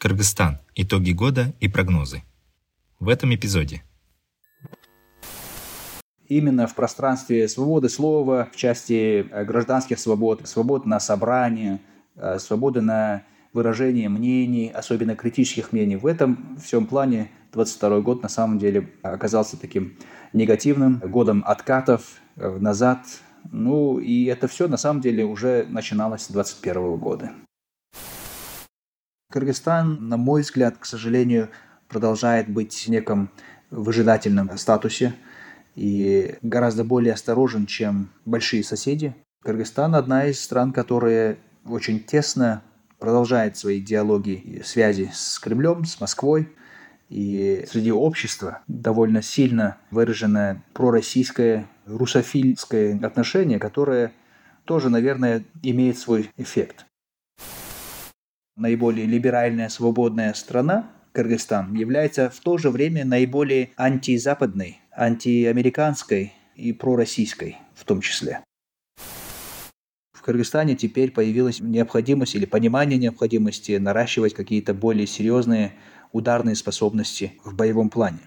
Кыргызстан. Итоги года и прогнозы. В этом эпизоде именно в пространстве свободы слова, в части э, гражданских свобод, свободы на собрание, э, свободы на выражение мнений, особенно критических мнений. В этом всем плане 22 год на самом деле оказался таким негативным годом откатов э, назад. Ну и это все на самом деле уже начиналось с 21 года. Кыргызстан, на мой взгляд, к сожалению, продолжает быть в неком выжидательном статусе и гораздо более осторожен, чем большие соседи. Кыргызстан – одна из стран, которая очень тесно продолжает свои диалоги и связи с Кремлем, с Москвой. И среди общества довольно сильно выраженное пророссийское, русофильское отношение, которое тоже, наверное, имеет свой эффект. Наиболее либеральная, свободная страна, Кыргызстан, является в то же время наиболее антизападной, антиамериканской и пророссийской в том числе в Кыргызстане теперь появилась необходимость или понимание необходимости наращивать какие-то более серьезные ударные способности в боевом плане.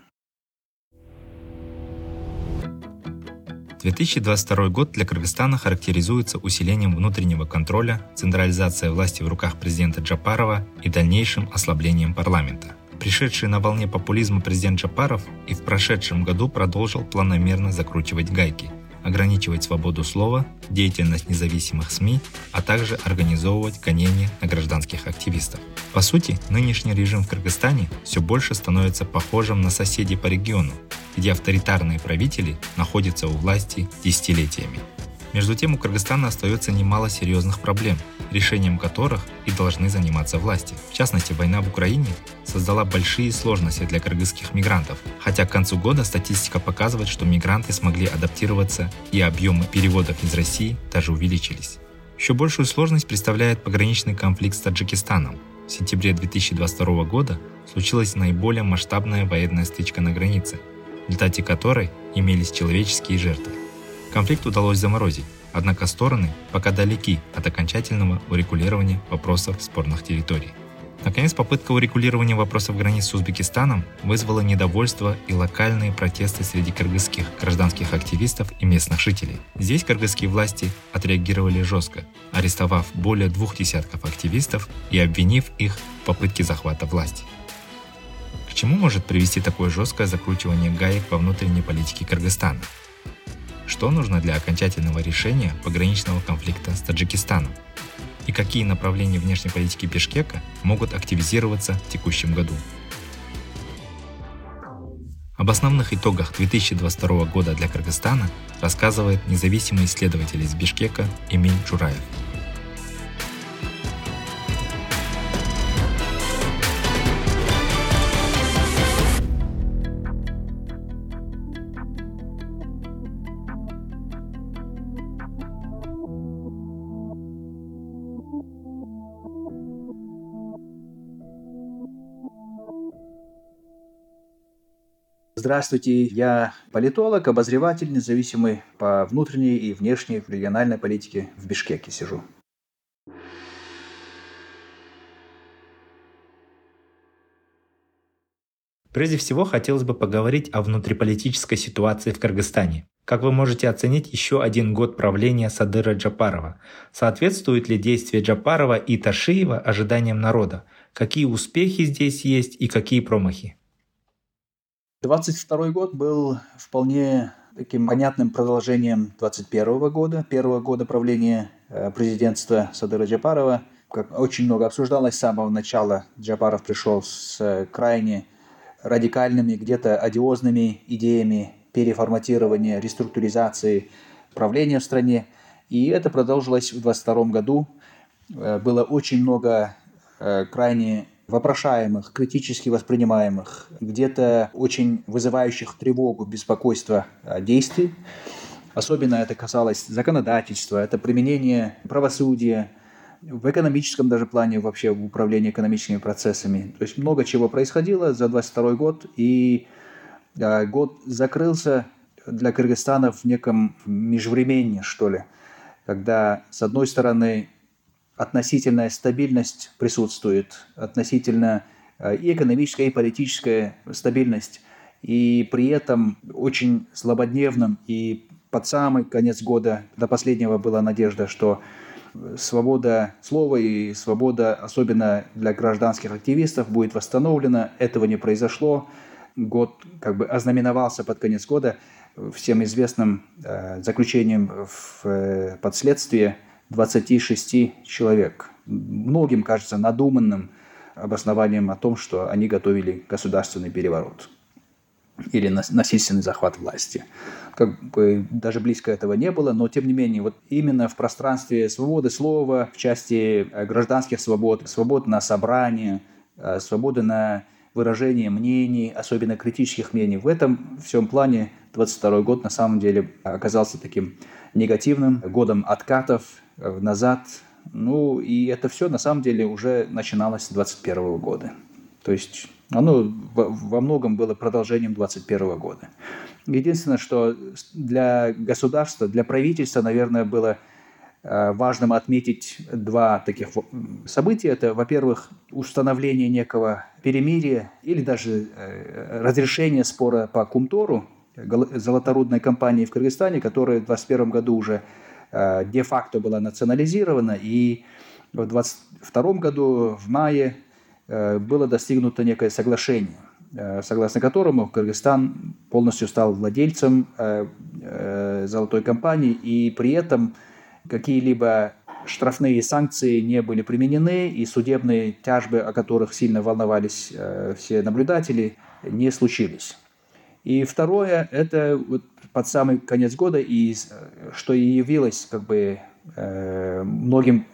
2022 год для Кыргызстана характеризуется усилением внутреннего контроля, централизацией власти в руках президента Джапарова и дальнейшим ослаблением парламента. Пришедший на волне популизма президент Джапаров и в прошедшем году продолжил планомерно закручивать гайки – ограничивать свободу слова, деятельность независимых СМИ, а также организовывать гонения на гражданских активистов. По сути, нынешний режим в Кыргызстане все больше становится похожим на соседей по региону, где авторитарные правители находятся у власти десятилетиями. Между тем у Кыргызстана остается немало серьезных проблем, решением которых и должны заниматься власти. В частности, война в Украине создала большие сложности для кыргызских мигрантов, хотя к концу года статистика показывает, что мигранты смогли адаптироваться и объемы переводов из России даже увеличились. Еще большую сложность представляет пограничный конфликт с Таджикистаном. В сентябре 2022 года случилась наиболее масштабная военная стычка на границе, в результате которой имелись человеческие жертвы. Конфликт удалось заморозить, однако стороны пока далеки от окончательного урегулирования вопросов спорных территорий. Наконец, попытка урегулирования вопросов границ с Узбекистаном вызвала недовольство и локальные протесты среди кыргызских гражданских активистов и местных жителей. Здесь кыргызские власти отреагировали жестко, арестовав более двух десятков активистов и обвинив их в попытке захвата власти. К чему может привести такое жесткое закручивание гаек во внутренней политике Кыргызстана? Что нужно для окончательного решения пограничного конфликта с Таджикистаном? И какие направления внешней политики Бишкека могут активизироваться в текущем году? Об основных итогах 2022 года для Кыргызстана рассказывает независимый исследователь из Бишкека Эмиль Чураев. Здравствуйте, я политолог, обозреватель, независимый по внутренней и внешней региональной политике в Бишкеке сижу. Прежде всего, хотелось бы поговорить о внутриполитической ситуации в Кыргызстане. Как вы можете оценить еще один год правления Садыра Джапарова? Соответствует ли действие Джапарова и Ташиева ожиданиям народа? Какие успехи здесь есть и какие промахи? 22 год был вполне таким понятным продолжением 21 года, первого года правления э, президентства Садыра Джапарова. Как очень много обсуждалось с самого начала, Джапаров пришел с э, крайне радикальными, где-то одиозными идеями переформатирования, реструктуризации правления в стране. И это продолжилось в 22 году. Э, было очень много крайне вопрошаемых, критически воспринимаемых, где-то очень вызывающих тревогу, беспокойство а, действий. Особенно это касалось законодательства, это применение правосудия, в экономическом даже плане вообще в управлении экономическими процессами. То есть много чего происходило за 22 год, и а, год закрылся для Кыргызстана в неком межвремении, что ли, когда, с одной стороны, относительная стабильность присутствует, относительно а, и экономическая, и политическая стабильность, и при этом очень злободневным и под самый конец года, до последнего была надежда, что свобода слова и свобода, особенно для гражданских активистов, будет восстановлена. Этого не произошло. Год как бы ознаменовался под конец года всем известным э, заключением в э, подследствие 26 человек. Многим кажется надуманным обоснованием о том, что они готовили государственный переворот или насильственный захват власти. Как бы даже близко этого не было, но тем не менее, вот именно в пространстве свободы слова, в части э, гражданских свобод, свободы на собрание, э, свободы на выражение мнений, особенно критических мнений, в этом всем плане 22 год на самом деле оказался таким негативным годом откатов назад. Ну и это все на самом деле уже начиналось с 21 года. То есть оно во многом было продолжением 2021 года. Единственное, что для государства, для правительства, наверное, было э, важным отметить два таких события. Это, во-первых, установление некого перемирия или даже э, разрешение спора по Кумтору, золоторудной компании в Кыргызстане, которая в 2021 году уже э, де-факто была национализирована. И в 2022 году, в мае, Э, было достигнуто некое соглашение, э, согласно которому Кыргызстан полностью стал владельцем э, золотой компании, и при этом какие-либо штрафные санкции не были применены, и судебные тяжбы, о которых сильно волновались все наблюдатели, не случились. И второе, это вот под самый конец года, и что и явилось как бы многим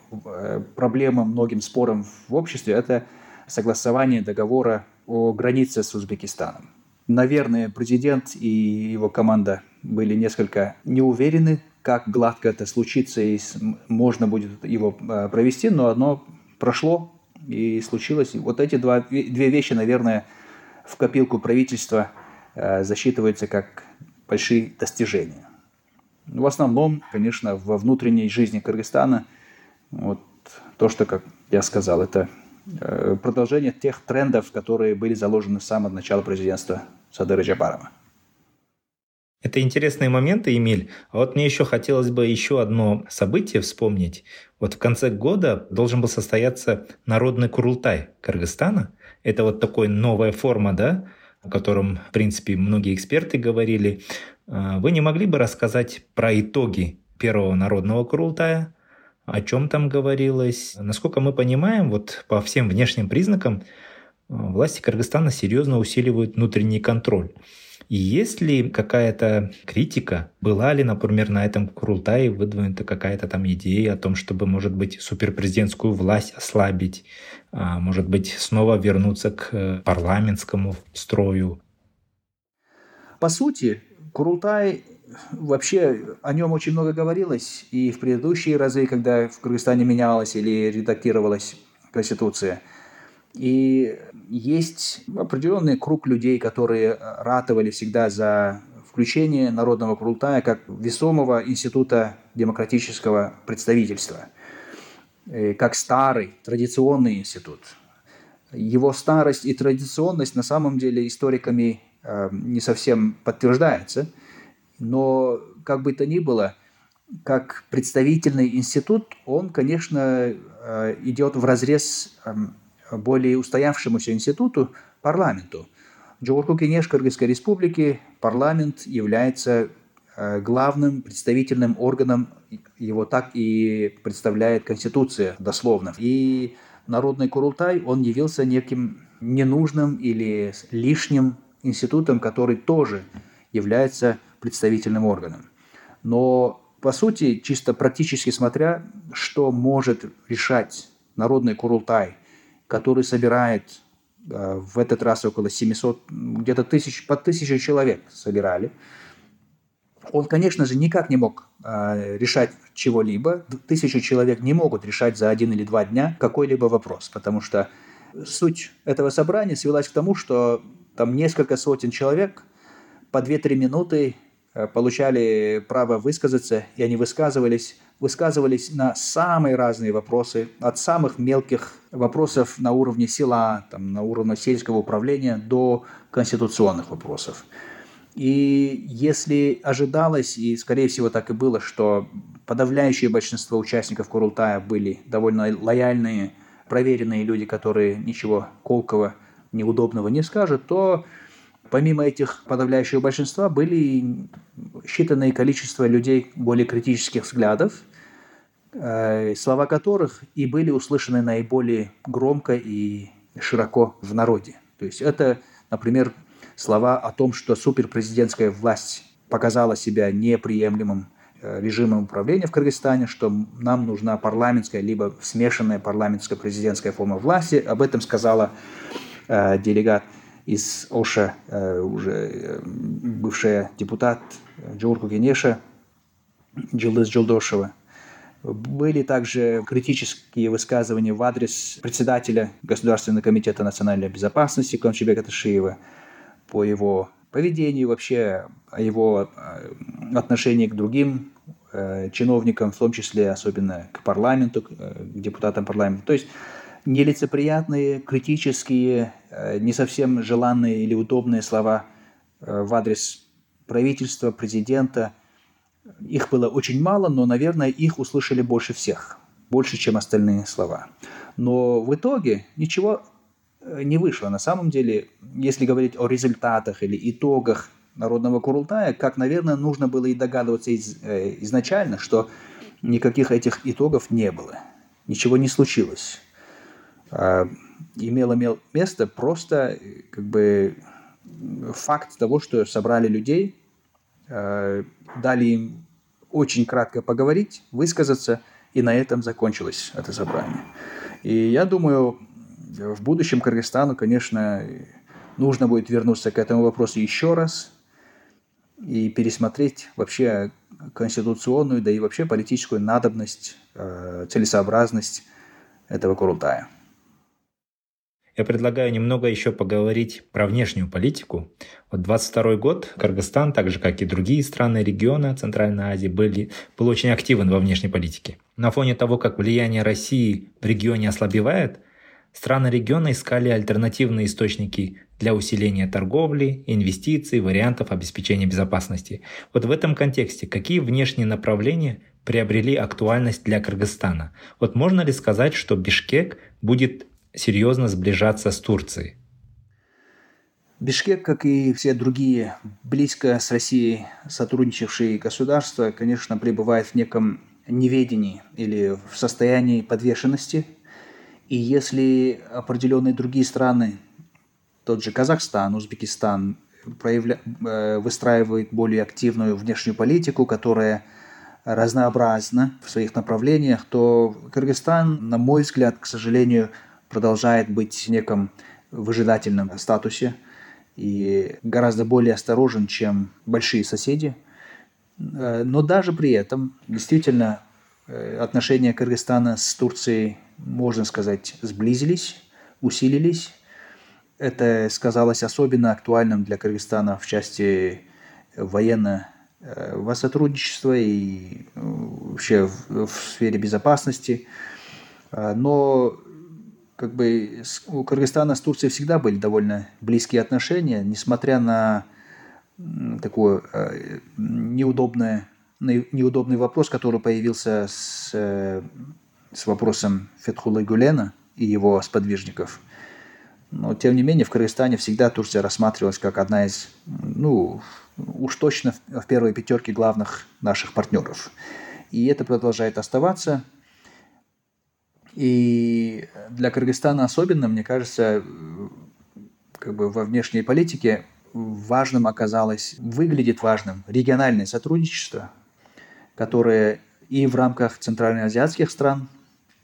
проблемам, многим спорам в обществе, это согласование договора о границе с Узбекистаном. Наверное, президент и его команда были несколько неуверены, как гладко это случится и можно будет его провести, но одно прошло и случилось. Вот эти два, две вещи, наверное, в копилку правительства засчитываются как большие достижения. В основном, конечно, во внутренней жизни Кыргызстана вот то, что, как я сказал, это Э, продолжение тех трендов, которые были заложены с самого начала президентства Садыра Джабарова. Это интересные моменты, Эмиль. А вот мне еще хотелось бы еще одно событие вспомнить. Вот в конце года должен был состояться народный Курултай Кыргызстана. Это вот такой новая форма, да, о котором, в принципе, многие эксперты говорили. А вы не могли бы рассказать про итоги первого народного Курултая, о чем там говорилось. Насколько мы понимаем, вот по всем внешним признакам э, власти Кыргызстана серьезно усиливают внутренний контроль. И есть ли какая-то критика, была ли, например, на этом Курултае выдвинута какая-то там идея о том, чтобы, может быть, суперпрезидентскую власть ослабить, а, может быть, снова вернуться к э, парламентскому строю? По сути, Курултай вообще о нем очень много говорилось и в предыдущие разы, когда в Кыргызстане менялась или редактировалась Конституция. И есть определенный круг людей, которые ратовали всегда за включение Народного Курултая как весомого института демократического представительства, э, как старый традиционный институт. Его старость и традиционность на самом деле историками э, не совсем подтверждается – но как бы то ни было, как представительный институт, он, конечно, э, идет в разрез эм, более устоявшемуся институту, парламенту. В Джоурку Кенеш Кыргызской республики парламент является э, главным представительным органом, его так и представляет Конституция дословно. И Народный Курултай, он явился неким ненужным или лишним институтом, который тоже является представительным органом. Но, по сути, чисто практически смотря, что может решать Народный Курултай который собирает э, в этот раз около 700, где-то тысяч, по тысяче человек собирали. Он, конечно же, никак не мог э, решать чего-либо. Тысячу человек не могут решать за один или два дня какой-либо вопрос, потому что суть этого собрания свелась к тому, что там несколько сотен человек по 2-3 минуты э, получали право высказаться, и они высказывались, высказывались на самые разные вопросы, от самых мелких вопросов на уровне села, там, на уровне сельского управления до конституционных вопросов. И если ожидалось, и скорее всего так и было, что подавляющее большинство участников Курултая были довольно лояльные, проверенные люди, которые ничего колкого неудобного не скажет, то помимо этих подавляющего большинства были считанное количество людей более критических взглядов, э, слова которых и были услышаны наиболее громко и широко в народе. То есть это, например, слова о том, что суперпрезидентская власть показала себя неприемлемым э, режимом управления в Кыргызстане, что нам нужна парламентская либо смешанная парламентская президентская форма власти. Об этом сказала Э, делегат из Оша, э, уже э, бывшая депутат Джорку Генеша, Джилдыз Джилдошева. Были также критические высказывания в адрес председателя Государственного комитета национальной безопасности Камчебека Ташиева по его поведению, вообще о его отношении к другим чиновникам, в том числе особенно к парламенту, к депутатам парламента. То есть нелицеприятные, критические, э, не совсем желанные или удобные слова э, в адрес правительства, президента. Их было очень мало, но, наверное, их услышали больше всех, больше, чем остальные слова. Но в итоге ничего э, не вышло. На самом деле, если говорить о результатах или итогах Народного Курултая, как, наверное, нужно было и догадываться из, э, изначально, что никаких этих итогов не было. Ничего не случилось. А, имело место просто как бы факт того, что собрали людей, а, дали им очень кратко поговорить, высказаться, и на этом закончилось это собрание. И я думаю, в будущем Кыргызстану, конечно, нужно будет вернуться к этому вопросу еще раз и пересмотреть вообще конституционную, да и вообще политическую надобность, а, целесообразность этого Курултая. Я предлагаю немного еще поговорить про внешнюю политику. Вот 22 год Кыргызстан, так же как и другие страны региона Центральной Азии, были, был очень активен во внешней политике. На фоне того, как влияние России в регионе ослабевает, страны региона искали альтернативные источники для усиления торговли, инвестиций, вариантов обеспечения безопасности. Вот в этом контексте какие внешние направления приобрели актуальность для Кыргызстана? Вот можно ли сказать, что Бишкек будет серьезно сближаться с Турцией? Бишкек, как и все другие близко с Россией сотрудничавшие государства, конечно, пребывает в неком неведении или в состоянии подвешенности. И если определенные другие страны, тот же Казахстан, Узбекистан, проявля... Э, выстраивают более активную внешнюю политику, которая разнообразна в своих направлениях, то Кыргызстан, на мой взгляд, к сожалению, продолжает быть в неком выжидательном статусе и гораздо более осторожен, чем большие соседи. Э, но даже при этом действительно э, отношения Кыргызстана с Турцией, можно сказать, сблизились, усилились. Это сказалось особенно актуальным для Кыргызстана в части э, сотрудничества и вообще в, в сфере безопасности. Но как бы у Кыргызстана с Турцией всегда были довольно близкие отношения, несмотря на такой э, неудобный, неудобный вопрос, который появился с, э, с вопросом Фетхулы Гулена и его сподвижников. Но, тем не менее, в Кыргызстане всегда Турция рассматривалась как одна из, ну, уж точно в первой пятерке главных наших партнеров. И это продолжает оставаться – и для Кыргызстана особенно, мне кажется, как бы во внешней политике важным оказалось, выглядит важным региональное сотрудничество, которое и в рамках центральноазиатских стран,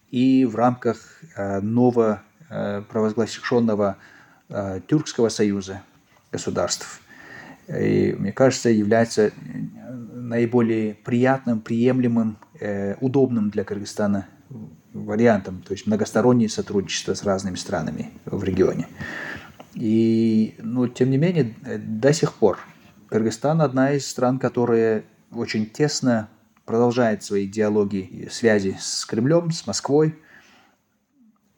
и в рамках э, ново э, провозглашенного э, Тюркского союза государств. И, мне кажется, является наиболее приятным, приемлемым, удобным для Кыргызстана вариантом, то есть многостороннее сотрудничество с разными странами в регионе. И, ну, тем не менее, до сих пор Кыргызстан одна из стран, которая очень тесно продолжает свои диалоги и связи с Кремлем, с Москвой.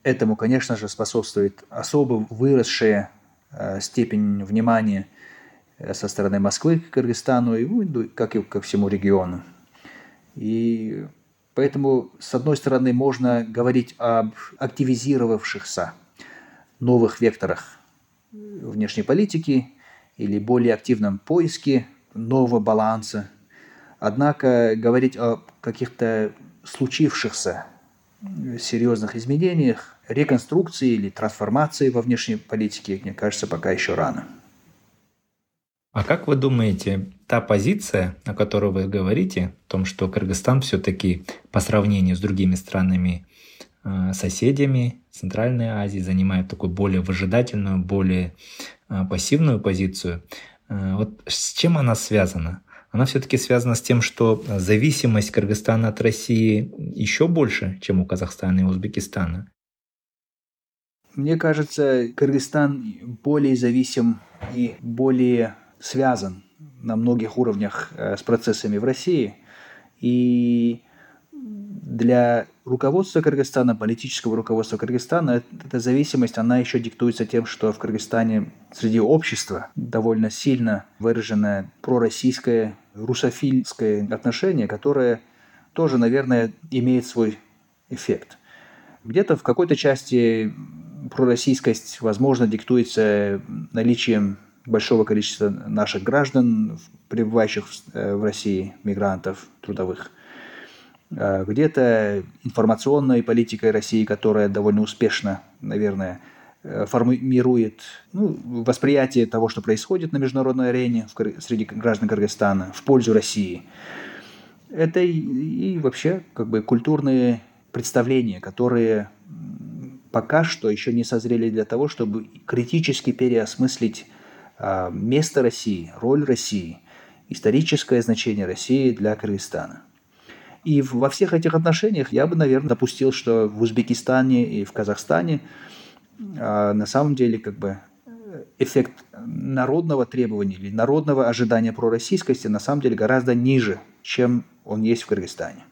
Этому, конечно же, способствует особо выросшая э, степень внимания э, со стороны Москвы к Кыргызстану, и, ну, как и ко всему региону. И поэтому, с одной стороны, можно говорить об активизировавшихся новых векторах внешней политики или более активном поиске нового баланса Однако говорить о каких-то случившихся серьезных изменениях, реконструкции или трансформации во внешней политике, мне кажется, пока еще рано. А как вы думаете, та позиция, о которой вы говорите, о том, что Кыргызстан все-таки по сравнению с другими странами э, соседями Центральной Азии занимает такую более выжидательную, более э, пассивную позицию. Э, вот с чем она связана? она все-таки связана с тем, что зависимость Кыргызстана от России еще больше, чем у Казахстана и Узбекистана. Мне кажется, Кыргызстан более зависим и более связан на многих уровнях э, с процессами в России. И для руководства Кыргызстана, политического руководства Кыргызстана, эта зависимость, она еще диктуется тем, что в Кыргызстане среди общества довольно сильно выраженное пророссийское, русофильское отношение, которое тоже, наверное, имеет свой эффект. Где-то в какой-то части пророссийскость, возможно, диктуется наличием большого количества наших граждан, пребывающих в э, России, мигрантов трудовых – Э, где-то информационной политикой России, которая довольно успешно, наверное, э, формирует ну, восприятие того, что происходит на международной арене среди граждан Кыргызстана в пользу России. Это и, и вообще как бы культурные представления, которые пока что еще не созрели для того, чтобы критически переосмыслить место России, роль России, историческое значение России для Кыргызстана. И во всех этих отношениях я бы, наверное, допустил, что в Узбекистане и в Казахстане а, на самом деле как бы эффект народного требования или народного ожидания пророссийскости на самом деле гораздо ниже, чем он есть в Кыргызстане.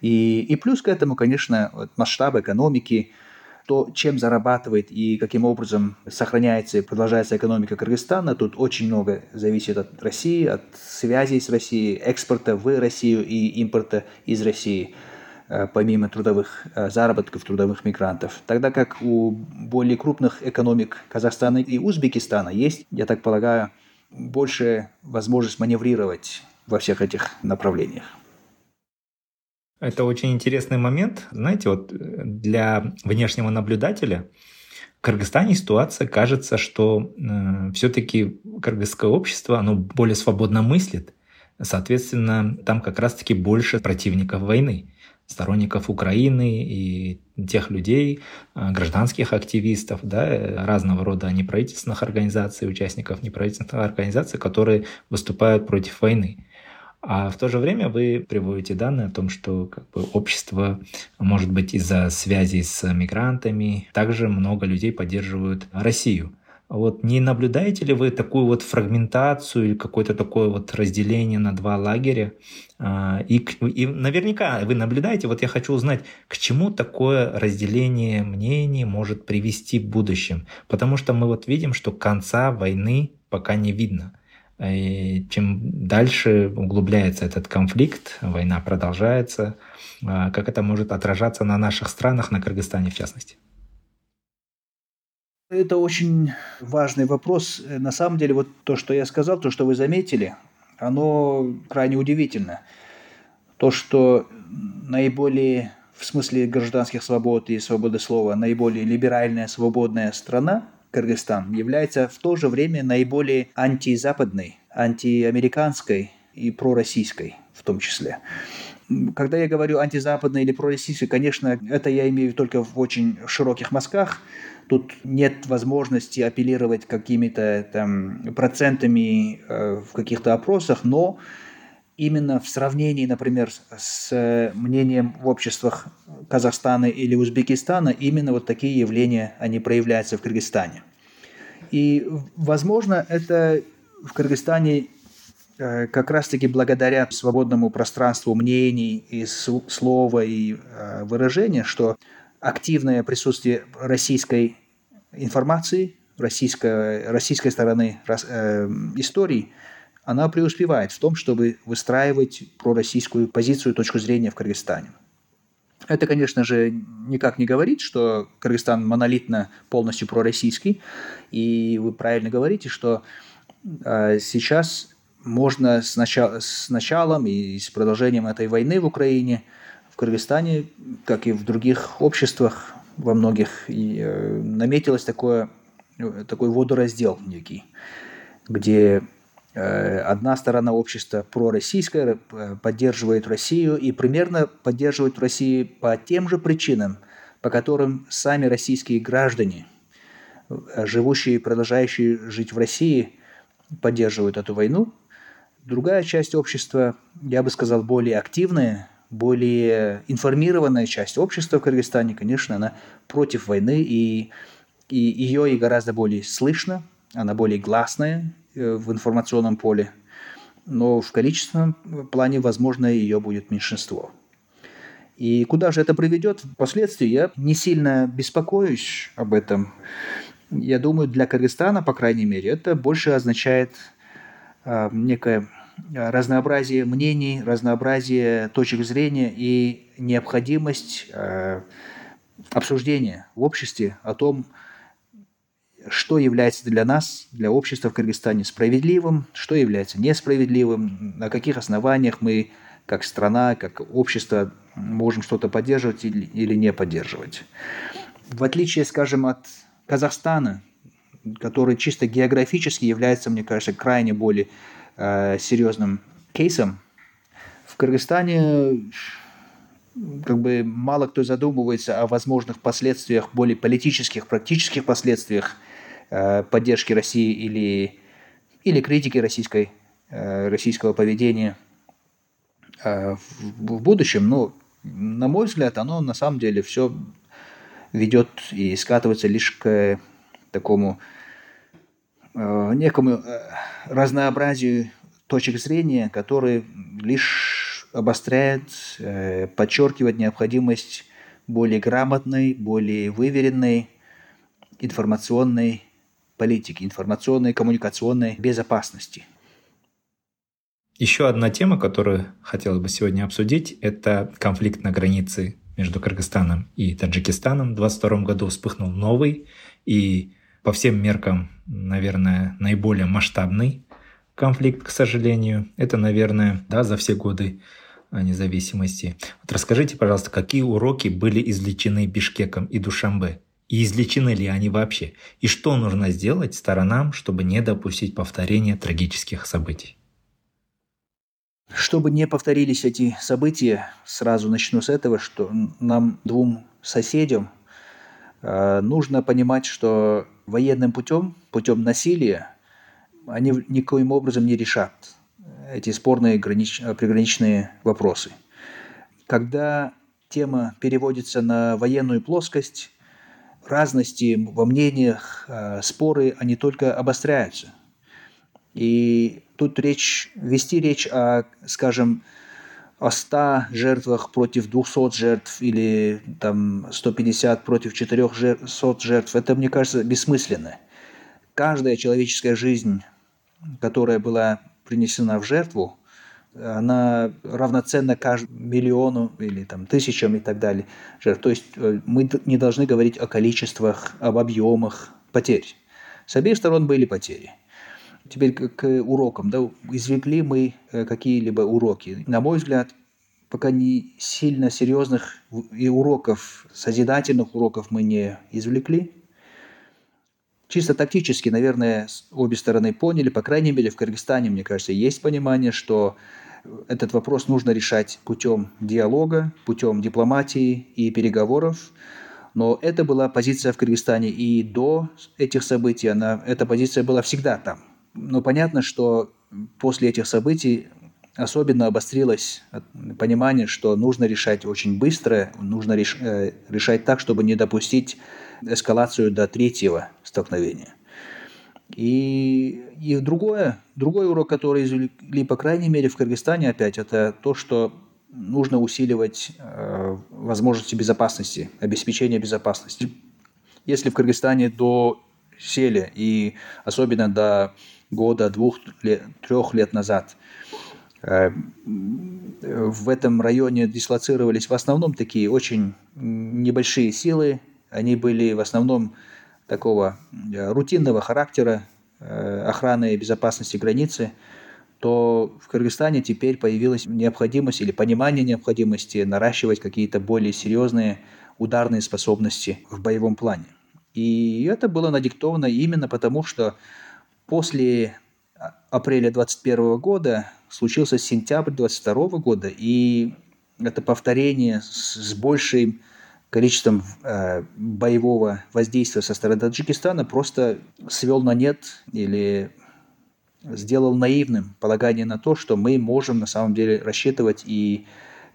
И, и плюс к этому, конечно, масштаб экономики – то, чем зарабатывает и каким образом сохраняется и продолжается экономика Кыргызстана, тут очень много зависит от России, от связей с Россией, экспорта в Россию и импорта из России э, помимо трудовых э, заработков трудовых мигрантов. Тогда как у более крупных экономик Казахстана и Узбекистана есть, я так полагаю, больше возможность маневрировать во всех этих направлениях. Это очень интересный момент. Знаете, вот э, для внешнего наблюдателя в Кыргызстане ситуация кажется, что э, все-таки кыргызское общество, оно более свободно мыслит. Соответственно, там как раз-таки больше противников войны, сторонников Украины и тех людей, э, гражданских активистов, да, э, разного рода неправительственных организаций, участников неправительственных организаций, которые выступают против войны. А в то же время вы приводите данные о том, что как бы, общество, может быть, из-за связи с мигрантами, также много людей поддерживают Россию. Вот не наблюдаете ли вы такую вот фрагментацию или какое-то такое вот разделение на два лагеря? А, и, и наверняка вы наблюдаете, вот я хочу узнать, к чему такое разделение мнений может привести в будущем. Потому что мы вот видим, что конца войны пока не видно. И чем дальше углубляется этот конфликт, война продолжается, а, как это может отражаться на наших странах, на Кыргызстане в частности? Это очень важный вопрос. На самом деле, вот то, что я сказал, то, что вы заметили, оно крайне удивительно. То, что наиболее, в смысле гражданских свобод и свободы слова, наиболее либеральная, свободная страна Кыргызстан является в то же время наиболее антизападной, антиамериканской и пророссийской в том числе. Когда я говорю антизападный или пророссийский, конечно, это я имею только в очень широких мазках. Тут нет возможности апеллировать какими-то там процентами э, в каких-то опросах, но именно в сравнении, например, с мнением в обществах Казахстана или Узбекистана, именно вот такие явления, они проявляются в Кыргызстане. И, возможно, это в Кыргызстане э, как раз-таки благодаря свободному пространству мнений и слова и э, выражения, что активное присутствие российской информации, российской, российской стороны э, истории – она преуспевает в том, чтобы выстраивать пророссийскую позицию, точку зрения в Кыргызстане. Это, конечно же, никак не говорит, что Кыргызстан монолитно полностью пророссийский. И вы правильно говорите, что э, сейчас можно с, начал, с началом и с продолжением этой войны в Украине, в Кыргызстане, как и в других обществах, во многих, и, э, наметилось такое, такой водораздел некий, где одна сторона общества пророссийская, э, поддерживает Россию и примерно поддерживает Россию по тем же причинам, по которым сами российские граждане, э, живущие и продолжающие жить в России, поддерживают эту войну. Другая часть общества, я бы сказал, более активная, более информированная часть общества в Кыргызстане, конечно, она против войны, и, и ее и гораздо более слышно, она более гласная, Э, в информационном поле, но в количественном плане, возможно, ее будет меньшинство. И куда же это приведет впоследствии, я не сильно беспокоюсь об этом. Я думаю, для Кыргызстана, по крайней мере, это больше означает э, некое разнообразие мнений, разнообразие точек зрения и необходимость э, обсуждения в обществе о том, что является для нас, для общества в Кыргызстане справедливым, что является несправедливым, на каких основаниях мы как страна, как общество можем что-то поддерживать или, или не поддерживать. В отличие, скажем, от Казахстана, который чисто географически является, мне кажется, крайне более э, серьезным кейсом, в Кыргызстане как бы мало кто задумывается о возможных последствиях, более политических, практических последствиях поддержки России или, или критики российской, э, российского поведения э, в, будущем, ну, на мой взгляд, оно на самом деле все ведет и скатывается лишь к такому некому разнообразию точек зрения, которые лишь обостряет, подчеркивает необходимость более грамотной, более выверенной информационной политики, информационной и коммуникационной безопасности. Еще одна тема, которую хотелось бы сегодня обсудить, это конфликт на границе между Кыргызстаном и Таджикистаном. В 2022 году вспыхнул новый и по всем меркам, наверное, наиболее масштабный конфликт, к сожалению. Это, наверное, да, за все годы независимости. Вот расскажите, пожалуйста, какие уроки были извлечены Бишкеком и Душамбе и излечены ли они вообще? И что нужно сделать сторонам, чтобы не допустить повторения трагических событий? Чтобы не повторились эти события, сразу начну с этого, что нам, двум соседям, э, нужно понимать, что военным путем, путем насилия, они никоим образом не решат эти спорные гранич... приграничные вопросы. Когда тема переводится на военную плоскость, разности во мнениях, э, споры, они только обостряются. И тут речь, вести речь о, скажем, о 100 жертвах против 200 жертв или там 150 против 400 жертв, это, мне кажется, бессмысленно. Каждая человеческая жизнь, которая была принесена в жертву, она равноценна каждому миллиону или там, тысячам и так далее жертв. То есть э, мы не должны говорить о количествах, об объемах потерь. С обеих сторон были потери. Теперь к, урокам. Да, извлекли мы э, какие-либо уроки. На мой взгляд, пока не сильно серьезных и уроков, созидательных уроков мы не извлекли. Чисто тактически, наверное, обе стороны поняли, по крайней мере, в Кыргызстане, мне кажется, есть понимание, что этот вопрос нужно решать путем диалога, путем дипломатии и переговоров. Но это была позиция в Кыргызстане и до этих событий, она, эта позиция была всегда там. Но понятно, что после этих событий особенно обострилось понимание, что нужно решать очень быстро, нужно э, решать так, чтобы не допустить эскалацию до третьего столкновения. И, и другое, другой урок, который извлекли, по крайней мере, в Кыргызстане опять, это то, что нужно усиливать э, возможности безопасности, обеспечения безопасности. Если в Кыргызстане до сели, и особенно до года, двух, лет, трех лет назад, э, в этом районе дислоцировались в основном такие очень небольшие силы, они были в основном такого э, рутинного характера э, охраны и безопасности границы, то в Кыргызстане теперь появилась необходимость или понимание необходимости наращивать какие-то более серьезные ударные способности в боевом плане. И это было надиктовано именно потому, что после апреля 2021 года случился сентябрь 2022 года, и это повторение с большей количеством э, боевого воздействия со стороны Таджикистана просто свел на нет или сделал наивным полагание на то, что мы можем на самом деле рассчитывать и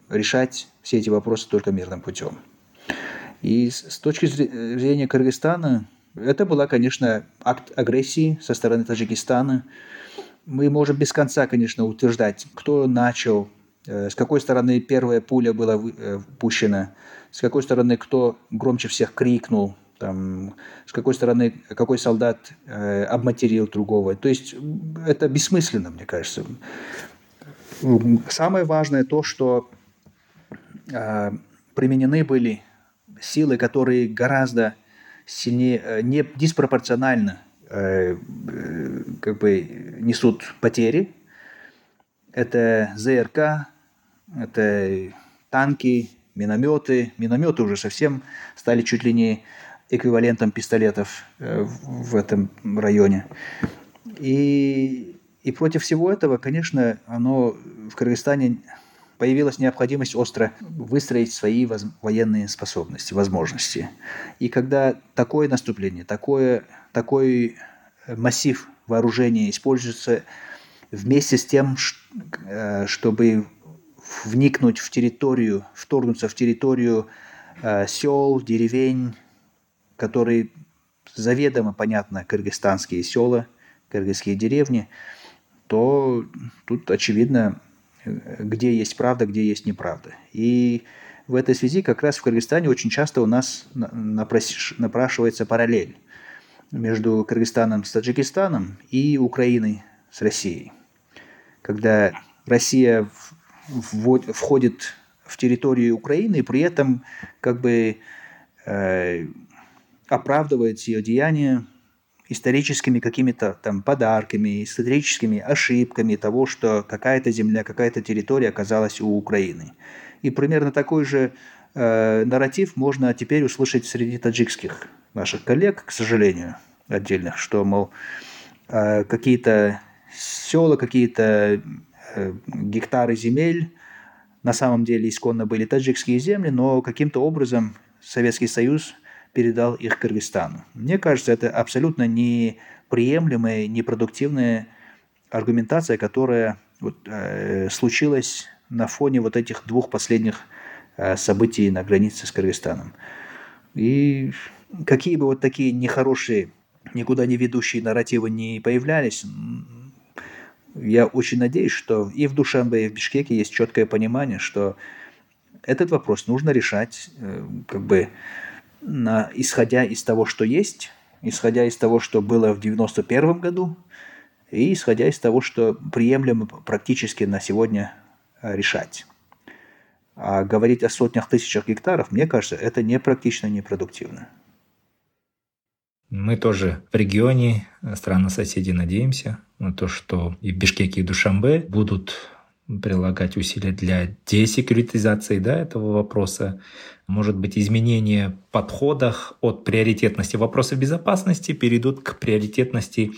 решать все эти вопросы только мирным путем. И с точки зрения Кыргызстана, это была, конечно, акт агрессии со стороны Таджикистана. Мы можем без конца, конечно, утверждать, кто начал, с какой стороны первая пуля была э, пущена, с какой стороны кто громче всех крикнул, там, с какой стороны какой солдат э, обматерил другого. То есть это бессмысленно, мне кажется. Самое важное то, что э, применены были силы, которые гораздо сильнее, э, не диспропорционально э, э, как бы несут потери. Это ЗРК, это танки, минометы. Минометы уже совсем стали чуть ли не эквивалентом пистолетов э, в этом районе. И, и против всего этого, конечно, оно в Кыргызстане появилась необходимость остро выстроить свои воз, военные способности, возможности. И когда такое наступление, такое, такой массив вооружения используется вместе с тем, э, чтобы вникнуть в территорию, вторгнуться в территорию э, сел, деревень, которые заведомо, понятно, кыргызстанские села, кыргызские деревни, то тут очевидно, где есть правда, где есть неправда. И в этой связи как раз в Кыргызстане очень часто у нас напрашивается параллель между Кыргызстаном с Таджикистаном и Украиной с Россией. Когда Россия входит в территорию Украины и при этом как бы э, оправдывает ее деяния историческими какими-то там подарками, историческими ошибками того, что какая-то земля, какая-то территория оказалась у Украины. И примерно такой же э, нарратив можно теперь услышать среди таджикских наших коллег, к сожалению, отдельных, что, мол, э, какие-то села, какие-то гектары земель на самом деле исконно были таджикские земли, но каким-то образом Советский Союз передал их Кыргызстану. Мне кажется, это абсолютно неприемлемая, непродуктивная аргументация, которая вот, э, случилась на фоне вот этих двух последних э, событий на границе с Кыргызстаном. И какие бы вот такие нехорошие, никуда не ведущие нарративы не появлялись, я очень надеюсь, что и в Душанбе, и в Бишкеке есть четкое понимание, что этот вопрос нужно решать э, как бы на, исходя из того, что есть, исходя из того, что было в 91 году, и исходя из того, что приемлемо практически на сегодня э, решать. А говорить о сотнях тысячах гектаров, мне кажется, это не практично, не продуктивно. Мы тоже в регионе, страны-соседи, надеемся то, что и в Бишкеке, и в Душамбе будут прилагать усилия для десекюритизации да, этого вопроса, может быть, изменения в подходах от приоритетности вопросов безопасности перейдут к приоритетности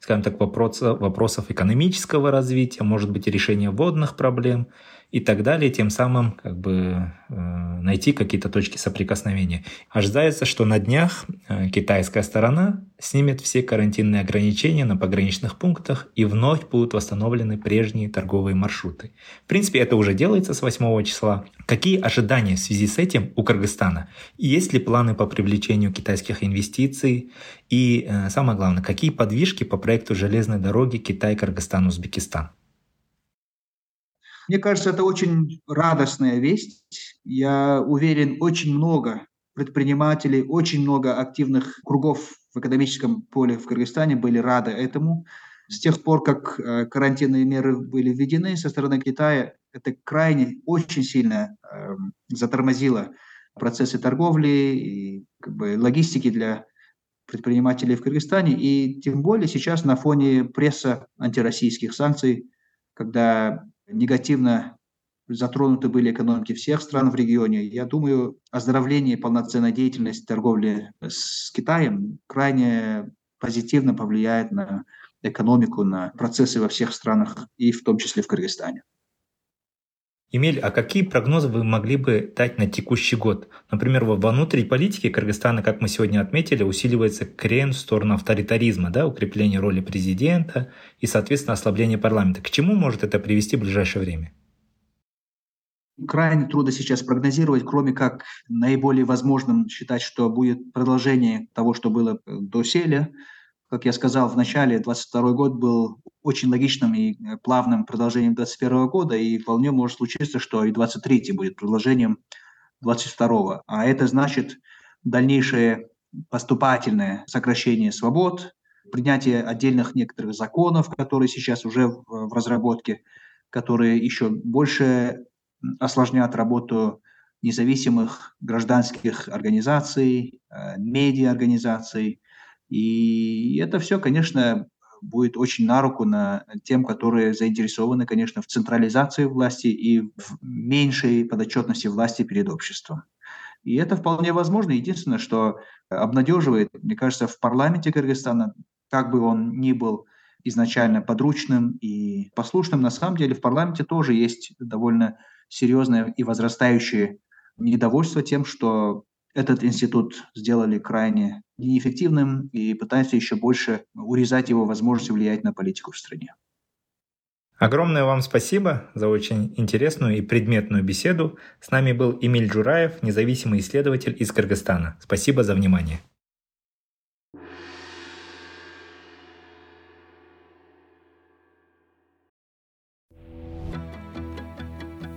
скажем так, вопросов, вопросов экономического развития, может быть, решения водных проблем – и так далее, тем самым как бы э, найти какие-то точки соприкосновения. Ожидается, что на днях э, китайская сторона снимет все карантинные ограничения на пограничных пунктах и вновь будут восстановлены прежние торговые маршруты. В принципе, это уже делается с 8 числа. Какие ожидания в связи с этим у Кыргызстана? есть ли планы по привлечению китайских инвестиций? И э, самое главное, какие подвижки по проекту железной дороги Китай-Кыргызстан-Узбекистан? Мне кажется, это очень радостная весть. Я уверен, очень много предпринимателей, очень много активных кругов в экономическом поле в Кыргызстане были рады этому. С тех пор, как э, карантинные меры были введены со стороны Китая, это крайне, очень сильно э, затормозило процессы торговли и как бы, логистики для предпринимателей в Кыргызстане. И тем более сейчас на фоне пресса антироссийских санкций, когда негативно затронуты были экономики всех стран в регионе. Я думаю, оздоровление и полноценная деятельность торговли с Китаем крайне позитивно повлияет на экономику, на процессы во всех странах, и в том числе в Кыргызстане. Эмиль, а какие прогнозы вы могли бы дать на текущий год? Например, во внутренней политике Кыргызстана, как мы сегодня отметили, усиливается крен в сторону авторитаризма, да, укрепление роли президента и, соответственно, ослабление парламента. К чему может это привести в ближайшее время? Крайне трудно сейчас прогнозировать, кроме как наиболее возможным считать, что будет продолжение того, что было до селя, как я сказал в начале, 22 год был очень логичным и э, плавным продолжением 21 года, и вполне может случиться, что и 23 будет продолжением 22 А это значит дальнейшее поступательное сокращение свобод, принятие отдельных некоторых законов, которые сейчас уже в, в разработке, которые еще больше осложнят работу независимых гражданских организаций, э, медиа-организаций, и это все, конечно, будет очень на руку на тем, которые заинтересованы, конечно, в централизации власти и в меньшей подотчетности власти перед обществом. И это вполне возможно. Единственное, что обнадеживает, мне кажется, в парламенте Кыргызстана, как бы он ни был изначально подручным и послушным, на самом деле в парламенте тоже есть довольно серьезное и возрастающее недовольство тем, что этот институт сделали крайне неэффективным и пытаются еще больше урезать его возможности влиять на политику в стране. Огромное вам спасибо за очень интересную и предметную беседу. С нами был Эмиль Джураев, независимый исследователь из Кыргызстана. Спасибо за внимание.